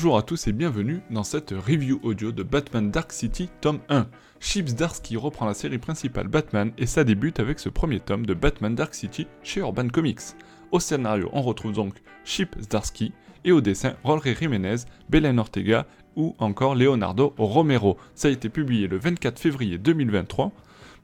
Bonjour à tous et bienvenue dans cette review audio de Batman Dark City tome 1. Chips Darsky reprend la série principale Batman et ça débute avec ce premier tome de Batman Dark City chez Urban Comics. Au scénario, on retrouve donc Chip Zdarsky et au dessin Rolry Jiménez, Belen Ortega ou encore Leonardo Romero. Ça a été publié le 24 février 2023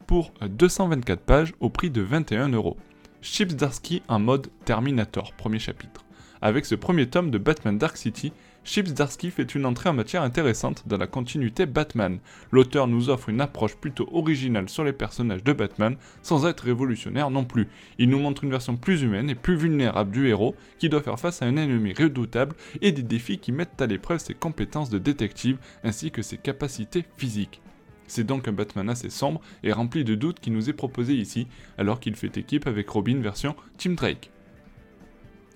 pour 224 pages au prix de 21 euros. Chip Zdarsky en mode Terminator, premier chapitre. Avec ce premier tome de Batman Dark City, Chip Zdarsky fait une entrée en matière intéressante dans la continuité Batman. L'auteur nous offre une approche plutôt originale sur les personnages de Batman, sans être révolutionnaire non plus. Il nous montre une version plus humaine et plus vulnérable du héros, qui doit faire face à un ennemi redoutable et des défis qui mettent à l'épreuve ses compétences de détective ainsi que ses capacités physiques. C'est donc un Batman assez sombre et rempli de doutes qui nous est proposé ici, alors qu'il fait équipe avec Robin version Tim Drake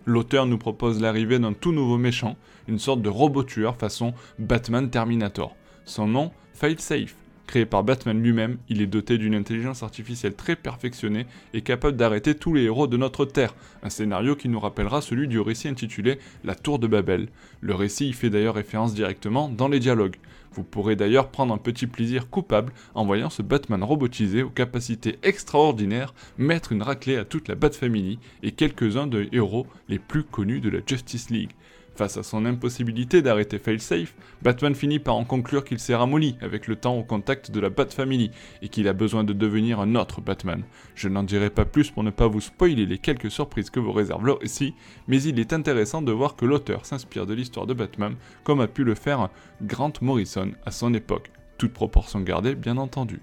l'auteur nous propose l'arrivée d'un tout nouveau méchant, une sorte de robot tueur façon Batman Terminator. Son nom, Failsafe. Créé par Batman lui-même, il est doté d'une intelligence artificielle très perfectionnée et capable d'arrêter tous les héros de notre Terre, un scénario qui nous rappellera celui du récit intitulé La Tour de Babel. Le récit y fait d'ailleurs référence directement dans les dialogues. Vous pourrez d'ailleurs prendre un petit plaisir coupable en voyant ce Batman robotisé aux capacités extraordinaires mettre une raclée à toute la Bat Family et quelques-uns des héros les plus connus de la Justice League. Face à son impossibilité d'arrêter Failsafe, Batman finit par en conclure qu'il s'est ramolli avec le temps au contact de la Bat Family et qu'il a besoin de devenir un autre Batman. Je n'en dirai pas plus pour ne pas vous spoiler les quelques surprises que vous réserve le récit, mais il est intéressant de voir que l'auteur s'inspire de l'histoire de Batman comme a pu le faire Grant Morrison à son époque, toute proportion gardée bien entendu.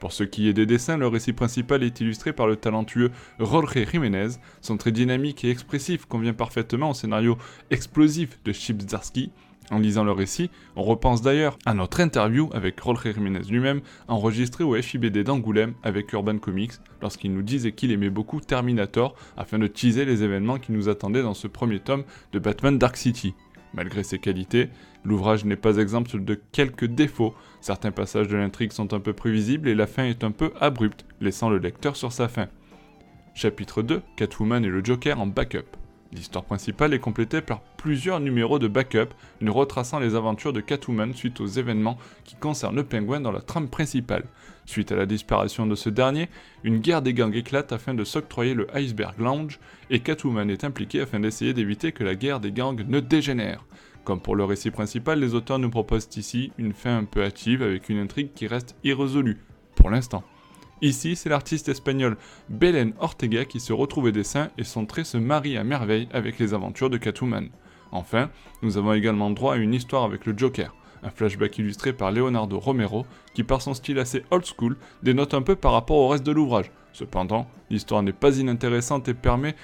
Pour ce qui est des dessins, le récit principal est illustré par le talentueux Jorge Jiménez. Son trait dynamique et expressif convient parfaitement au scénario explosif de Chip Zdarsky. En lisant le récit, on repense d'ailleurs à notre interview avec Jorge Jiménez lui-même, enregistrée au FIBD d'Angoulême avec Urban Comics, lorsqu'il nous disait qu'il aimait beaucoup Terminator afin de teaser les événements qui nous attendaient dans ce premier tome de Batman Dark City. Malgré ses qualités, l'ouvrage n'est pas exempt de quelques défauts. Certains passages de l'intrigue sont un peu prévisibles et la fin est un peu abrupte, laissant le lecteur sur sa fin. Chapitre 2 Catwoman et le Joker en backup. L'histoire principale est complétée par plusieurs numéros de backup, nous retraçant les aventures de Catwoman suite aux événements qui concernent le pingouin dans la trame principale. Suite à la disparition de ce dernier, une guerre des gangs éclate afin de s'octroyer le Iceberg Lounge, et Catwoman est impliquée afin d'essayer d'éviter que la guerre des gangs ne dégénère. Comme pour le récit principal, les auteurs nous proposent ici une fin un peu hâtive avec une intrigue qui reste irrésolue, pour l'instant. Ici, c'est l'artiste espagnol Belen Ortega qui se retrouve au dessin et son trait se marie à merveille avec les aventures de Catwoman. Enfin, nous avons également droit à une histoire avec le Joker, un flashback illustré par Leonardo Romero qui par son style assez old school dénote un peu par rapport au reste de l'ouvrage. Cependant, l'histoire n'est pas inintéressante et permet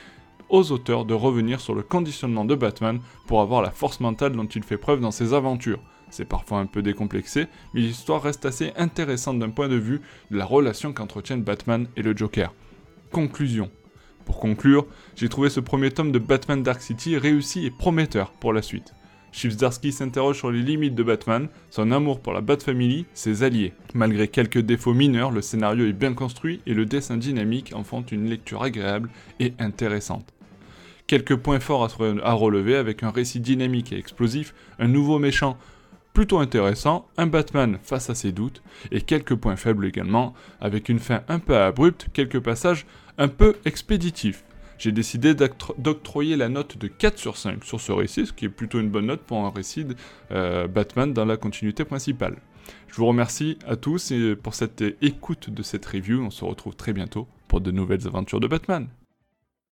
aux auteurs de revenir sur le conditionnement de Batman pour avoir la force mentale dont il fait preuve dans ses aventures. C'est parfois un peu décomplexé, mais l'histoire reste assez intéressante d'un point de vue de la relation qu'entretiennent Batman et le Joker. Conclusion. Pour conclure, j'ai trouvé ce premier tome de Batman Dark City réussi et prometteur pour la suite. Chipsdarsky s'interroge sur les limites de Batman, son amour pour la Bat Family, ses alliés. Malgré quelques défauts mineurs, le scénario est bien construit et le dessin dynamique en font une lecture agréable et intéressante. Quelques points forts à relever avec un récit dynamique et explosif, un nouveau méchant plutôt intéressant, un Batman face à ses doutes, et quelques points faibles également, avec une fin un peu abrupte, quelques passages un peu expéditifs. J'ai décidé d'octroyer la note de 4 sur 5 sur ce récit, ce qui est plutôt une bonne note pour un récit euh, Batman dans la continuité principale. Je vous remercie à tous pour cette écoute de cette review, on se retrouve très bientôt pour de nouvelles aventures de Batman.